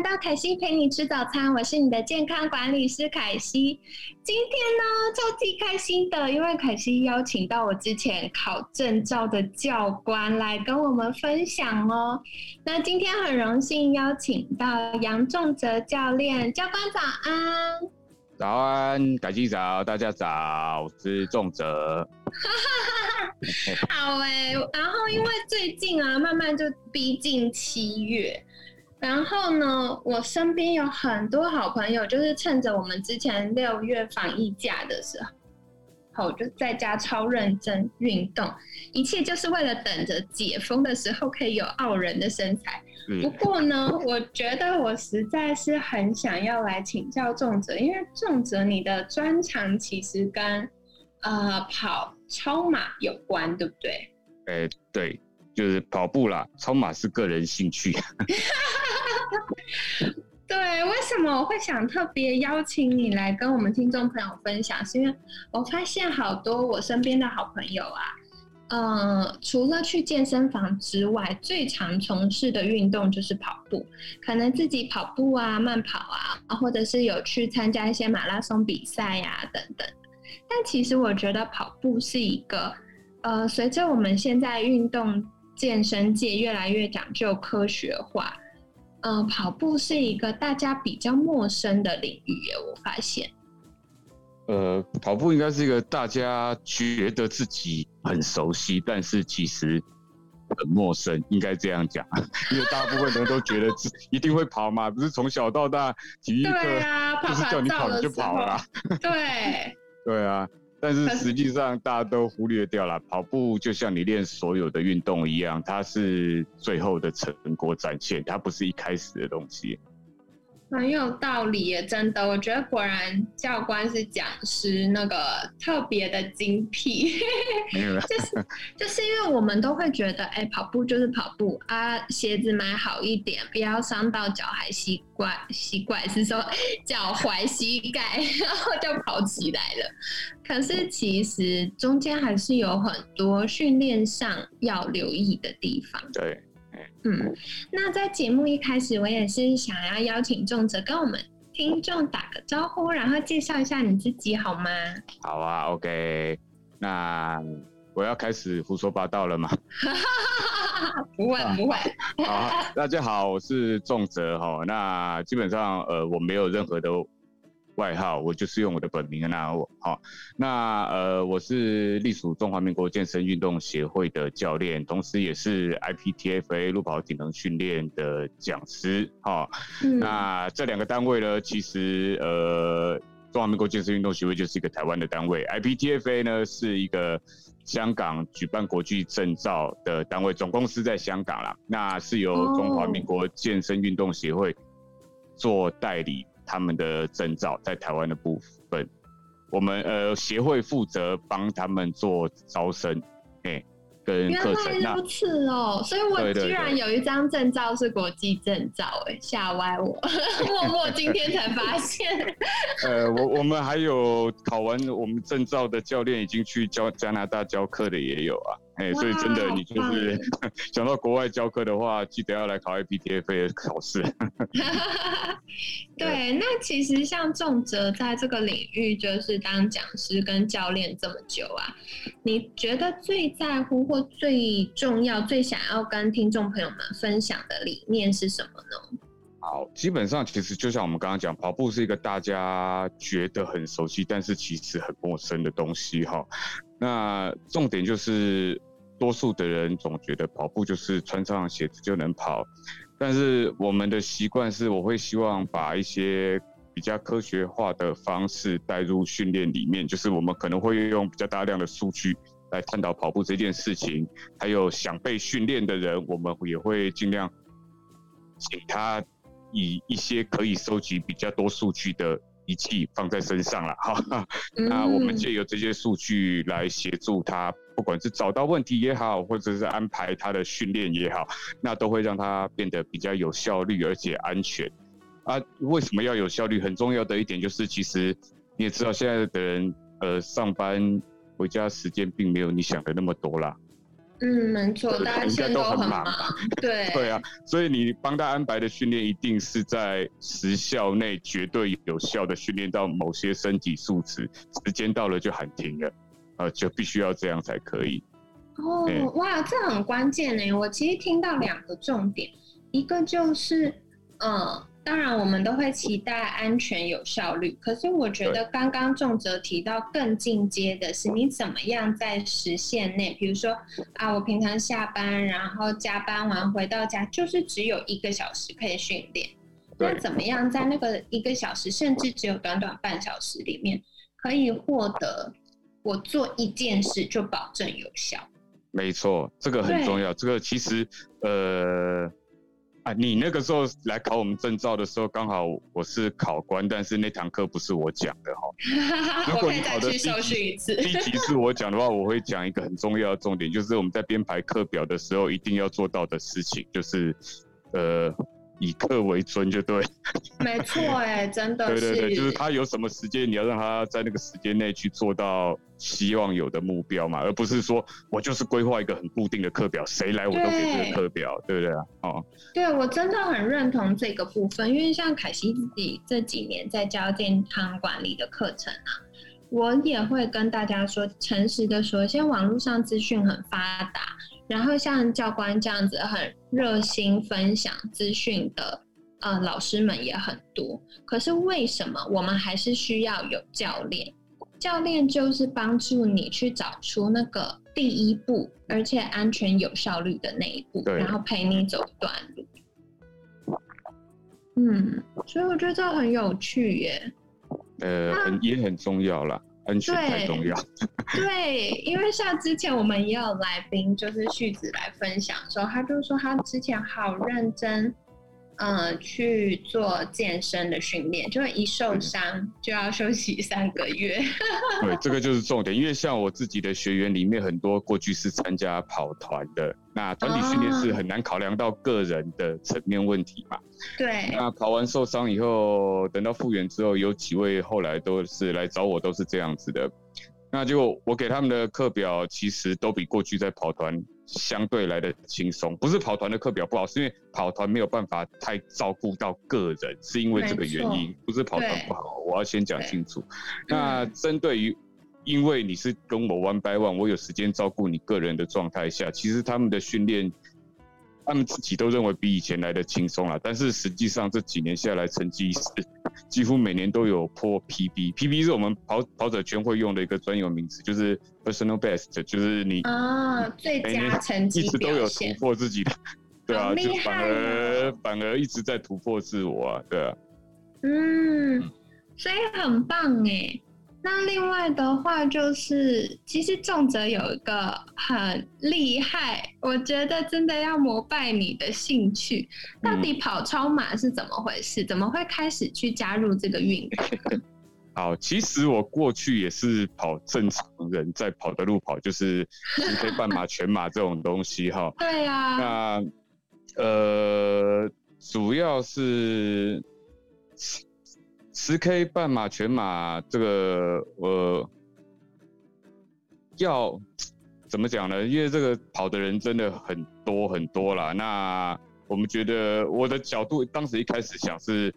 来到凯西陪你吃早餐，我是你的健康管理师凯西。今天呢，超级开心的，因为凯西邀请到我之前考证照的教官来跟我们分享哦。那今天很荣幸邀请到杨仲泽教练，教官早安。早安，凯西早，大家早，我是仲泽。好哎，然后因为最近啊，慢慢就逼近七月。然后呢，我身边有很多好朋友，就是趁着我们之前六月防疫假的时候，我就在家超认真运动，一切就是为了等着解封的时候可以有傲人的身材。不过呢，我觉得我实在是很想要来请教重泽，因为重泽你的专长其实跟呃跑超马有关，对不对？哎，对，就是跑步啦，超马是个人兴趣。对，为什么我会想特别邀请你来跟我们听众朋友分享？是因为我发现好多我身边的好朋友啊，呃，除了去健身房之外，最常从事的运动就是跑步。可能自己跑步啊、慢跑啊，或者是有去参加一些马拉松比赛呀等等。但其实我觉得跑步是一个，呃，随着我们现在运动健身界越来越讲究科学化。嗯，跑步是一个大家比较陌生的领域耶，我发现。呃，跑步应该是一个大家觉得自己很熟悉，但是其实很陌生，应该这样讲。因为大部分人都觉得自一定会跑嘛，不是从小到大体育课就是叫你跑你就跑了。对。对啊。但是实际上，大家都忽略掉了，跑步就像你练所有的运动一样，它是最后的成果展现，它不是一开始的东西。很有道理耶，真的，我觉得果然教官是讲师，那个特别的精辟。就是就是因为我们都会觉得，哎，跑步就是跑步啊，鞋子买好一点，不要伤到脚踝、膝盖、膝盖是说脚踝、膝盖，然后就跑起来了。可是其实中间还是有很多训练上要留意的地方。对。嗯，那在节目一开始，我也是想要邀请仲哲跟我们听众打个招呼，然后介绍一下你自己，好吗？好啊，OK。那我要开始胡说八道了吗？不会，不会。好，大家好，我是仲哲哈。那基本上，呃，我没有任何的。外号我就是用我的本名那我好，那呃我是隶属中华民国健身运动协会的教练，同时也是 IPTFA 路跑体能训练的讲师哈。那这两个单位呢，其实呃中华民国健身运动协会就是一个台湾的单位，IPTFA 呢是一个香港举办国际证照的单位，总公司在香港啦。那是由中华民国健身运动协会做代理。他们的证照在台湾的部分，我们呃协会负责帮他们做招生，哎，跟课程。原来如此哦，所以我居然有一张证照是国际证照，哎，吓歪我，默默今天才发现。呃，我我们还有考完我们证照的教练，已经去教加拿大教课的也有啊。哎，所以真的，你就是 想到国外教课的话，记得要来考 IPTFA 的考试。对，那其实像仲泽在这个领域，就是当讲师跟教练这么久啊，你觉得最在乎或最重要、最想要跟听众朋友们分享的理念是什么呢？好，基本上其实就像我们刚刚讲，跑步是一个大家觉得很熟悉，但是其实很陌生的东西哈。那重点就是。多数的人总觉得跑步就是穿上鞋子就能跑，但是我们的习惯是，我会希望把一些比较科学化的方式带入训练里面，就是我们可能会用比较大量的数据来探讨跑步这件事情，还有想被训练的人，我们也会尽量请他以一些可以收集比较多数据的仪器放在身上了哈。那我们借由这些数据来协助他。不管是找到问题也好，或者是安排他的训练也好，那都会让他变得比较有效率而且安全。啊，为什么要有效率？很重要的一点就是，其实你也知道，现在的人呃上班回家时间并没有你想的那么多啦。嗯，没错，大家应该都很忙。对对啊，所以你帮他安排的训练，一定是在时效内绝对有效的训练到某些身体素质，时间到了就喊停了，呃，就必须要这样才可以。哦，哇，这很关键呢。我其实听到两个重点，一个就是，嗯。当然，我们都会期待安全有效率。可是，我觉得刚刚仲泽提到更进阶的是，你怎么样在时限内，比如说啊，我平常下班然后加班完回到家，就是只有一个小时可以训练。那怎么样在那个一个小时，甚至只有短短半小时里面，可以获得我做一件事就保证有效？没错，这个很重要。这个其实呃。啊，你那个时候来考我们证照的时候，刚好我是考官，但是那堂课不是我讲的哈。如果你考的第一题是我讲的话，我会讲一个很重要的重点，就是我们在编排课表的时候一定要做到的事情，就是呃。以客为尊就对，没错哎，真的对对对，就是他有什么时间，你要让他在那个时间内去做到希望有的目标嘛，而不是说我就是规划一个很固定的课表，谁来我都给这个课表，对不对啊？哦，对我真的很认同这个部分，因为像凯西自己这几年在教健康管理的课程啊，我也会跟大家说，诚实的说，现在网络上资讯很发达。然后像教官这样子很热心分享资讯的，呃，老师们也很多。可是为什么我们还是需要有教练？教练就是帮助你去找出那个第一步，而且安全有效率的那一步，然后陪你走一段路。嗯，所以我觉得这很有趣耶。呃，很也很重要啦。安全太重要。对，因为像之前我们也有来宾，就是旭子来分享的时候，他就说他之前好认真。呃，去做健身的训练，就会一受伤就要休息三个月。对，这个就是重点，因为像我自己的学员里面，很多过去是参加跑团的，那团体训练是很难考量到个人的层面问题嘛。对。那跑完受伤以后，等到复原之后，有几位后来都是来找我，都是这样子的。那就我给他们的课表，其实都比过去在跑团相对来的轻松。不是跑团的课表不好，是因为跑团没有办法太照顾到个人，是因为这个原因，不是跑团不好。我要先讲清楚。那针对于，因为你是跟我 one by one，我有时间照顾你个人的状态下，其实他们的训练。他们自己都认为比以前来的轻松了，但是实际上这几年下来，成绩是几乎每年都有破 PB。PB 是我们跑跑者圈会用的一个专有名词，就是 personal best，就是你啊最佳成绩一直都有突破自己的，对啊，就反而反而一直在突破自我啊，对啊，嗯，所以很棒哎。那另外的话，就是其实重则有一个很厉害，我觉得真的要膜拜你的兴趣。到底跑超马是怎么回事？怎么会开始去加入这个运动？好，其实我过去也是跑正常人在跑的路跑，就是可以半马、全马这种东西哈。对呀。那呃，主要是。十 K 半马全马这个呃，要怎么讲呢？因为这个跑的人真的很多很多啦。那我们觉得我的角度当时一开始想是，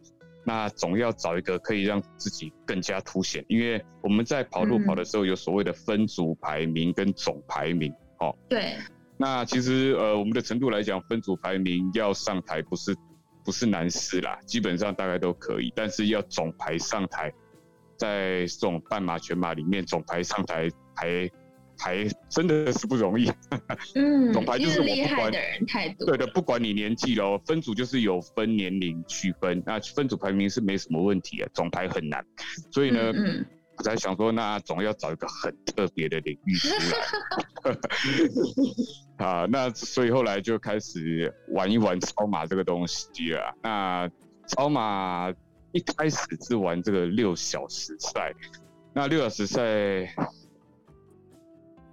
那总要找一个可以让自己更加凸显。因为我们在跑路跑的时候有所谓的分组排名跟总排名，哦，对。那其实呃，我们的程度来讲，分组排名要上台不是。不是难事啦，基本上大概都可以，但是要总排上台，在这种半马、全马里面总排上台排排真的是不容易。嗯，总排就是我不管的人太多。对的，不管你年纪喽，分组就是有分年龄区分，那分组排名是没什么问题啊，总排很难，所以呢。我在想说，那总要找一个很特别的领域出来。啊，那所以后来就开始玩一玩超马这个东西啊。那超马一开始是玩这个六小时赛，那六小时赛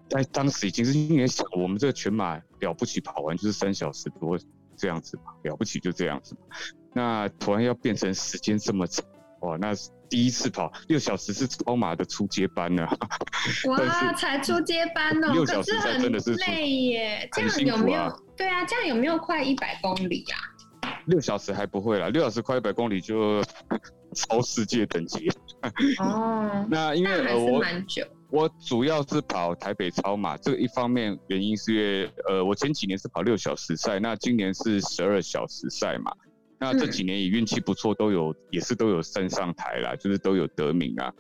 在当时已经是因为想，我们这个全马了不起，跑完就是三小时多这样子嘛，了不起就这样子。那突然要变成时间这么长，哇，那第一次跑六小时是超马的初阶班呢。哇，才初阶班哦，六小时真的是累耶。这样有没有？对啊，这样有没有快一百公里啊？六小时还不会啦，六小时快一百公里就 超世界等级。哦，那因为我蛮久。我主要是跑台北超马，这个一方面原因是因为，呃，我前几年是跑六小时赛，那今年是十二小时赛嘛。那这几年也运气不错，都有也是都有升上台啦，就是都有得名啊。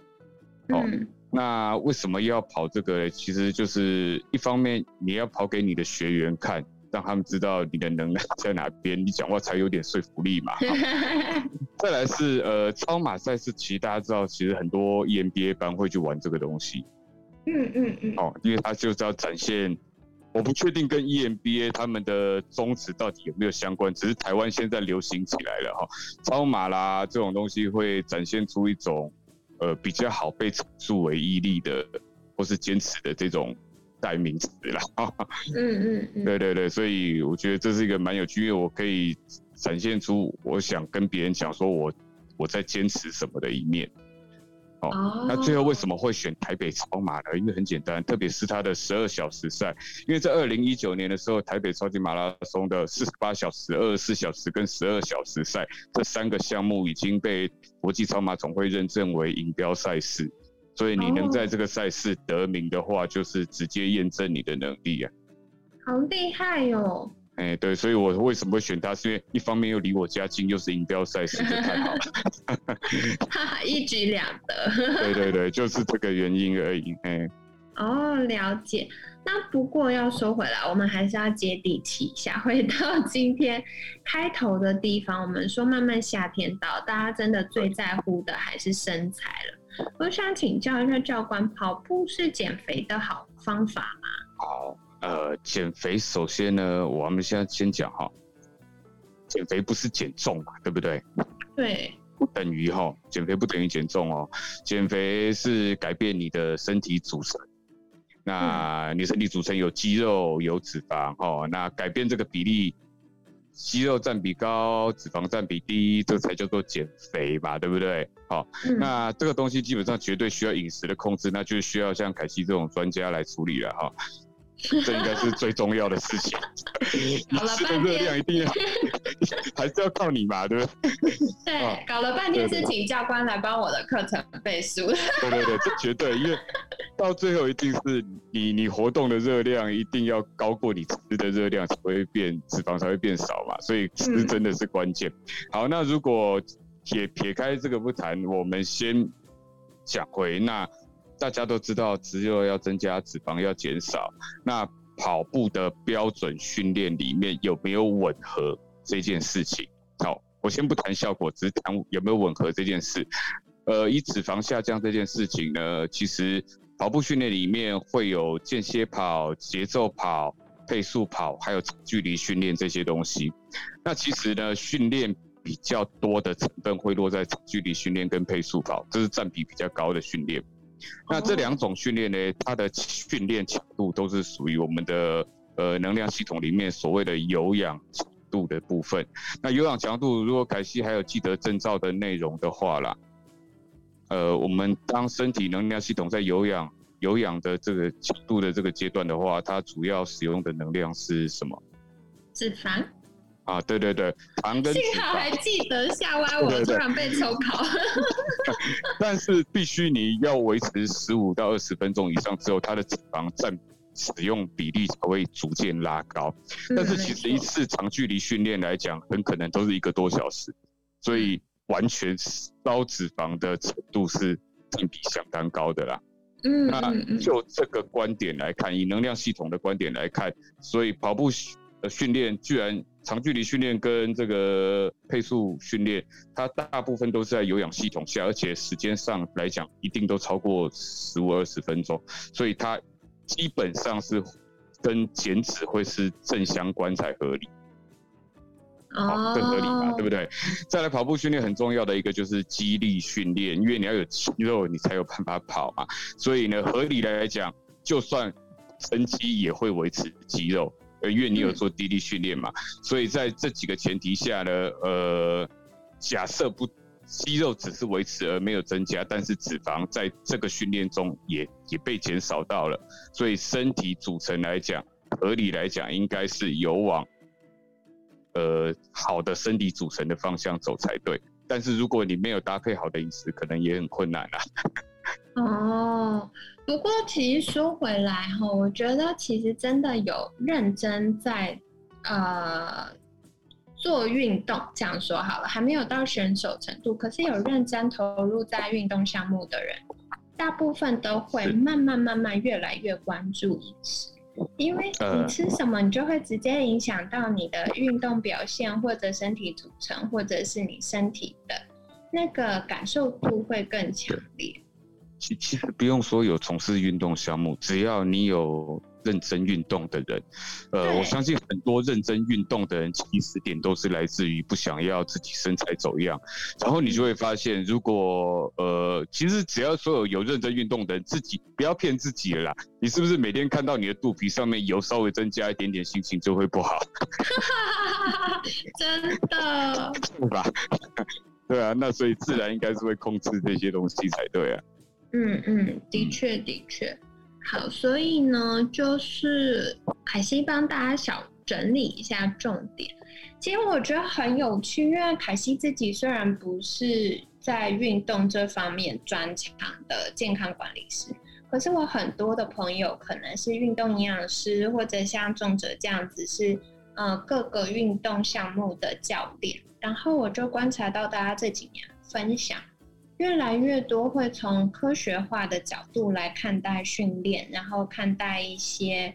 哦，那为什么要跑这个？其实就是一方面你要跑给你的学员看，让他们知道你的能量在哪边，你讲话才有点说服力嘛。再来是呃，超马赛事，其实大家知道，其实很多 EMBA 班会去玩这个东西。嗯嗯嗯。哦，因为他就是要展现。我不确定跟 EMBA 他们的宗旨到底有没有相关，只是台湾现在流行起来了哈，超马啦这种东西会展现出一种呃比较好被阐述为毅力的或是坚持的这种代名词啦。嗯嗯，对对对，所以我觉得这是一个蛮有趣，因为我可以展现出我想跟别人讲说我我在坚持什么的一面。哦，那最后为什么会选台北超马呢？因为很简单，特别是它的十二小时赛。因为在二零一九年的时候，台北超级马拉松的四十八小时、二十四小时跟十二小时赛这三个项目已经被国际超马总会认证为银标赛事，所以你能在这个赛事得名的话，就是直接验证你的能力啊！好厉害哟！哎，对，所以我为什么会选它？是因为一方面又离我家近，又是银标赛事，就太好了，一举两得。对对对，就是这个原因而已。哎，哦，了解。那不过要说回来，我们还是要接地气一下。回到今天开头的地方，我们说慢慢夏天到，大家真的最在乎的还是身材了。我想请教一下教官，跑步是减肥的好方法吗？好。呃，减肥首先呢，我们现在先讲哈，减肥不是减重嘛，对不对？对，不等于哈，减肥不等于减重哦，减肥是改变你的身体组成，那你身体组成有肌肉有脂肪哈，那改变这个比例，肌肉占比高，脂肪占比低，这才叫做减肥嘛，对不对？好，那这个东西基本上绝对需要饮食的控制，那就需要像凯西这种专家来处理了哈。这应该是最重要的事情。搞了半天，热量一定要 还是要靠你嘛，对不对？对，搞了半天是请教官来帮我的课程背书。对对对，这绝对，因为到最后一定是你你活动的热量一定要高过你吃的热量才会变脂肪才会变少嘛，所以吃真的是关键。好，那如果撇撇开这个不谈，我们先讲回那。大家都知道，肌肉要增加，脂肪要减少。那跑步的标准训练里面有没有吻合这件事情？好，我先不谈效果，只谈有没有吻合这件事。呃，以脂肪下降这件事情呢，其实跑步训练里面会有间歇跑、节奏跑、配速跑，还有距离训练这些东西。那其实呢，训练比较多的成分会落在距离训练跟配速跑，这是占比比较高的训练。那这两种训练呢，它的训练强度都是属于我们的呃能量系统里面所谓的有氧强度的部分。那有氧强度，如果凯西还有记得证照的内容的话啦，呃，我们当身体能量系统在有氧有氧的这个强度的这个阶段的话，它主要使用的能量是什么？脂肪。啊，对对对，糖跟幸好还记得下歪，我突然被抽考。但是必须你要维持十五到二十分钟以上之后，它的脂肪占使用比例才会逐渐拉高。但是其实一次长距离训练来讲，很可能都是一个多小时，所以完全烧脂肪的程度是占比相当高的啦。嗯，那就这个观点来看，以能量系统的观点来看，所以跑步的训练居然。长距离训练跟这个配速训练，它大部分都是在有氧系统下，而且时间上来讲一定都超过十五二十分钟，所以它基本上是跟减脂会是正相关才合理，好，更合理嘛，对不对？再来跑步训练很重要的一个就是肌力训练，因为你要有肌肉，你才有办法跑嘛，所以呢，合理来讲，就算增肌也会维持肌肉，呃，因为你有做低力训练嘛，所以在这几个前提下呢，呃，假设不肌肉只是维持而没有增加，但是脂肪在这个训练中也也被减少到了，所以身体组成来讲，合理来讲应该是有往呃好的身体组成的方向走才对。但是如果你没有搭配好的饮食，可能也很困难啊。哦，不过其实说回来哈，我觉得其实真的有认真在呃做运动，这样说好了，还没有到选手程度，可是有认真投入在运动项目的人，大部分都会慢慢慢慢越来越关注饮食。因为你吃什么，你就会直接影响到你的运动表现，或者身体组成，或者是你身体的那个感受度会更强烈。其其实不用说有从事运动项目，只要你有。认真运动的人，呃，我相信很多认真运动的人起始点都是来自于不想要自己身材走样，然后你就会发现，如果呃，其实只要所有有认真运动的人，自己不要骗自己了啦，你是不是每天看到你的肚皮上面油稍微增加一点点，心情就会不好？真的？是吧？对啊，那所以自然应该是会控制这些东西才对啊。嗯嗯，的确的确。好，所以呢，就是凯西帮大家小整理一下重点。其实我觉得很有趣，因为凯西自己虽然不是在运动这方面专长的健康管理师，可是我很多的朋友可能是运动营养师，或者像仲哲这样子是呃各个运动项目的教练。然后我就观察到大家这几年分享。越来越多会从科学化的角度来看待训练，然后看待一些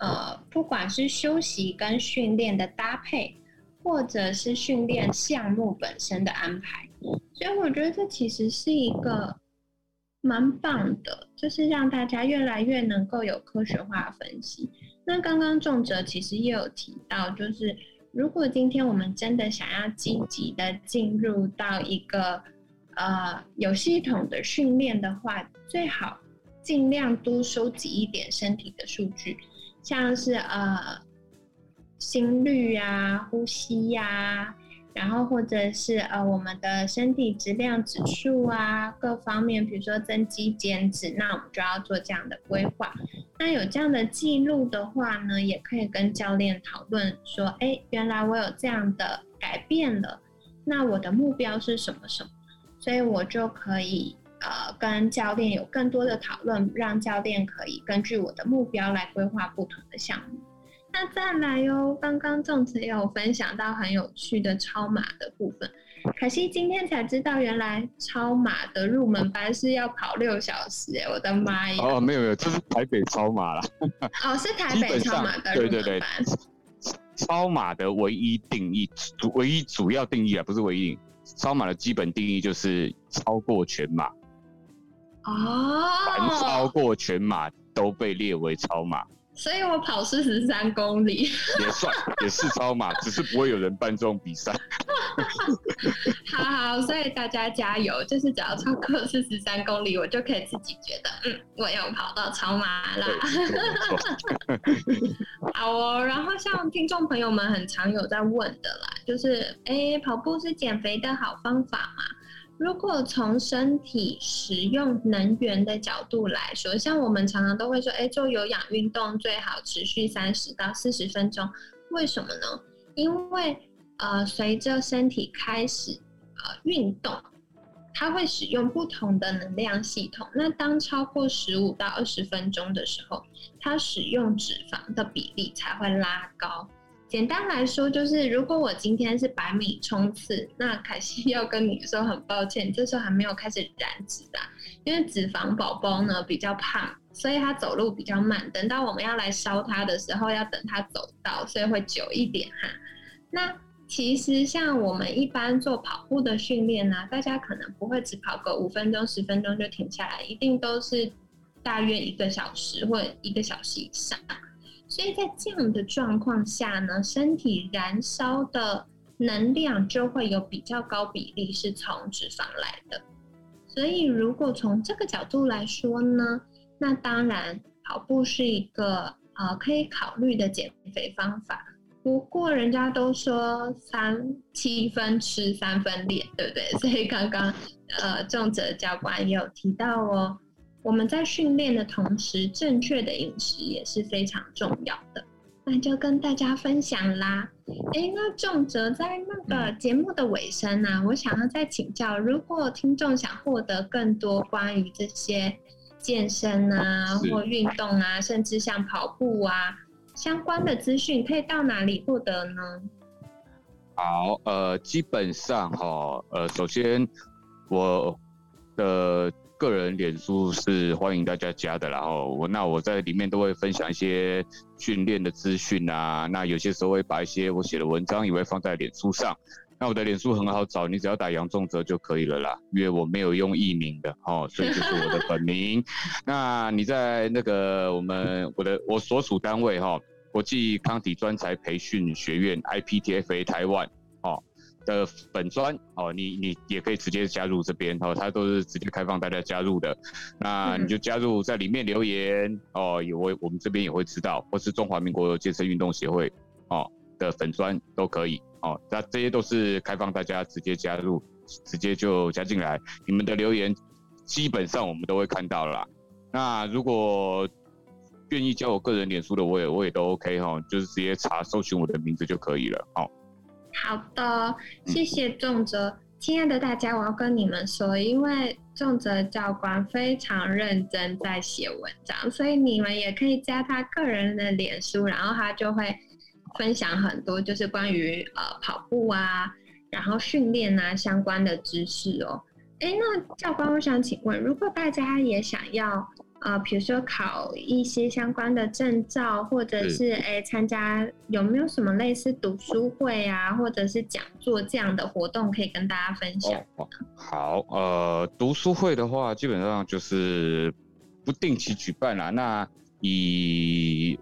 呃，不管是休息跟训练的搭配，或者是训练项目本身的安排。所以我觉得这其实是一个蛮棒的，就是让大家越来越能够有科学化分析。那刚刚仲哲其实也有提到，就是如果今天我们真的想要积极的进入到一个呃，有系统的训练的话，最好尽量多收集一点身体的数据，像是呃心率呀、呼吸呀，然后或者是呃我们的身体质量指数啊，各方面，比如说增肌减脂，那我们就要做这样的规划。那有这样的记录的话呢，也可以跟教练讨论说，哎，原来我有这样的改变了，那我的目标是什么什么？所以我就可以呃跟教练有更多的讨论，让教练可以根据我的目标来规划不同的项目。那再来哟，刚刚粽子也有分享到很有趣的超马的部分，可惜今天才知道原来超马的入门班是要跑六小时哎，我的妈呀！哦，没有没有，这是台北超马啦。哦，是台北超马的入门班。超马的唯一定义，主唯一主要定义啊，不是唯一。超马的基本定义就是超过全马，啊，凡超过全马都被列为超马。所以我跑四十三公里也算也是超马，只是不会有人办这种比赛。好好，所以大家加油，就是只要超过四十三公里，我就可以自己觉得，嗯，我又跑到超马啦。好哦，然后像听众朋友们很常有在问的啦，就是，哎，跑步是减肥的好方法吗？如果从身体使用能源的角度来说，像我们常常都会说，哎，做有氧运动最好持续三十到四十分钟。为什么呢？因为呃，随着身体开始呃运动，它会使用不同的能量系统。那当超过十五到二十分钟的时候，它使用脂肪的比例才会拉高。简单来说，就是如果我今天是百米冲刺，那凯西要跟你说很抱歉，这时候还没有开始燃脂的，因为脂肪宝宝呢比较胖，所以他走路比较慢。等到我们要来烧他的时候，要等他走到，所以会久一点哈。那其实像我们一般做跑步的训练呢，大家可能不会只跑个五分钟、十分钟就停下来，一定都是大约一个小时或一个小时以上。所以在这样的状况下呢，身体燃烧的能量就会有比较高比例是从脂肪来的。所以如果从这个角度来说呢，那当然跑步是一个呃可以考虑的减肥方法。不过人家都说三七分吃三分练，对不对？所以刚刚呃重者教官也有提到哦，我们在训练的同时，正确的饮食也是非常重要的。那就跟大家分享啦。哎，那重泽在那个节目的尾声呢，我想要再请教，如果听众想获得更多关于这些健身啊或运动啊，甚至像跑步啊。相关的资讯可以到哪里获得呢？好，呃，基本上哈，呃，首先我的个人脸书是欢迎大家加的，然后我那我在里面都会分享一些训练的资讯啊，那有些时候会把一些我写的文章也会放在脸书上。那我的脸书很好找，你只要打杨仲哲就可以了啦，因为我没有用艺名的哦，所以就是我的本名。那你在那个我们我的我所属单位哈，国际康体专才培训学院 IPTFA 台湾哦的粉砖哦，你你也可以直接加入这边哦，它都是直接开放大家加入的。那你就加入在里面留言哦，也会我们这边也会知道，或是中华民国健身运动协会哦的粉砖都可以。哦，那这些都是开放大家直接加入，直接就加进来。你们的留言基本上我们都会看到了。那如果愿意加我个人脸书的，我也我也都 OK 哈，就是直接查搜寻我的名字就可以了。好，好的，谢谢仲泽，亲爱的大家，我要跟你们说，因为仲泽教官非常认真在写文章，所以你们也可以加他个人的脸书，然后他就会。分享很多就是关于呃跑步啊，然后训练啊相关的知识哦。哎，那教官，我想请问，如果大家也想要呃，比如说考一些相关的证照，或者是哎参加有没有什么类似读书会啊，或者是讲座这样的活动可以跟大家分享？好，呃，读书会的话，基本上就是不定期举办啦。那以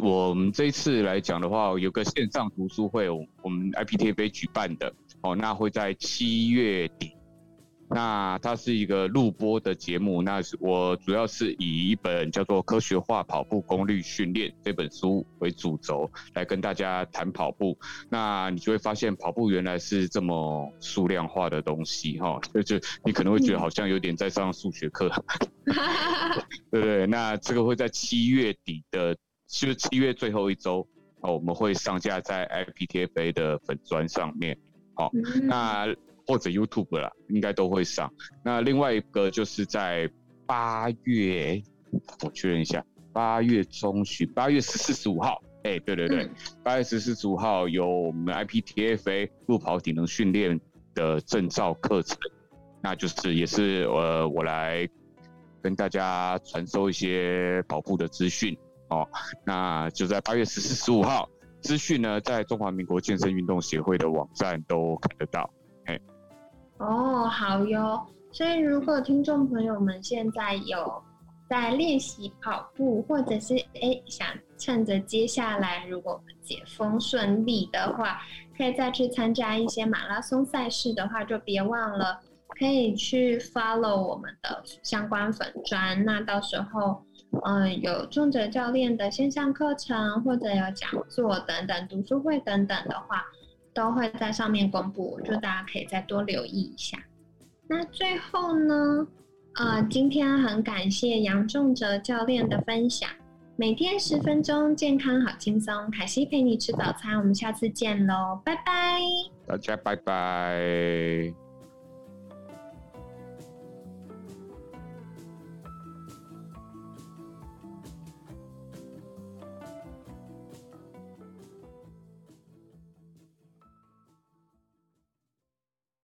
我们这一次来讲的话，有个线上读书会，我们 IPTV 举办的哦，那会在七月底。那它是一个录播的节目，那是我主要是以一本叫做《科学化跑步功率训练》这本书为主轴来跟大家谈跑步。那你就会发现，跑步原来是这么数量化的东西哈，就就你可能会觉得好像有点在上数学课，对不对？那这个会在七月底的。就是七月最后一周哦，我们会上架在 IPTFA 的粉砖上面，好，那或者 YouTube 啦，应该都会上。那另外一个就是在八月，我确认一下，八月中旬，八月十四、十五号，哎，对对对，八月十四、十五号有我们 IPTFA 路跑体能训练的证照课程，那就是也是呃，我来跟大家传授一些跑步的资讯。哦，那就在八月十四、十五号，资讯呢在中华民国健身运动协会的网站都看得到。嘿，哦，好哟。所以如果听众朋友们现在有在练习跑步，或者是哎想趁着接下来如果解封顺利的话，可以再去参加一些马拉松赛事的话，就别忘了可以去 follow 我们的相关粉砖。那到时候。嗯，有重者教练的线上课程，或者有讲座等等，读书会等等的话，都会在上面公布，就大家可以再多留意一下。那最后呢，呃，今天很感谢杨仲哲教练的分享，每天十分钟，健康好轻松，凯西陪你吃早餐，我们下次见喽，拜拜，大家拜拜。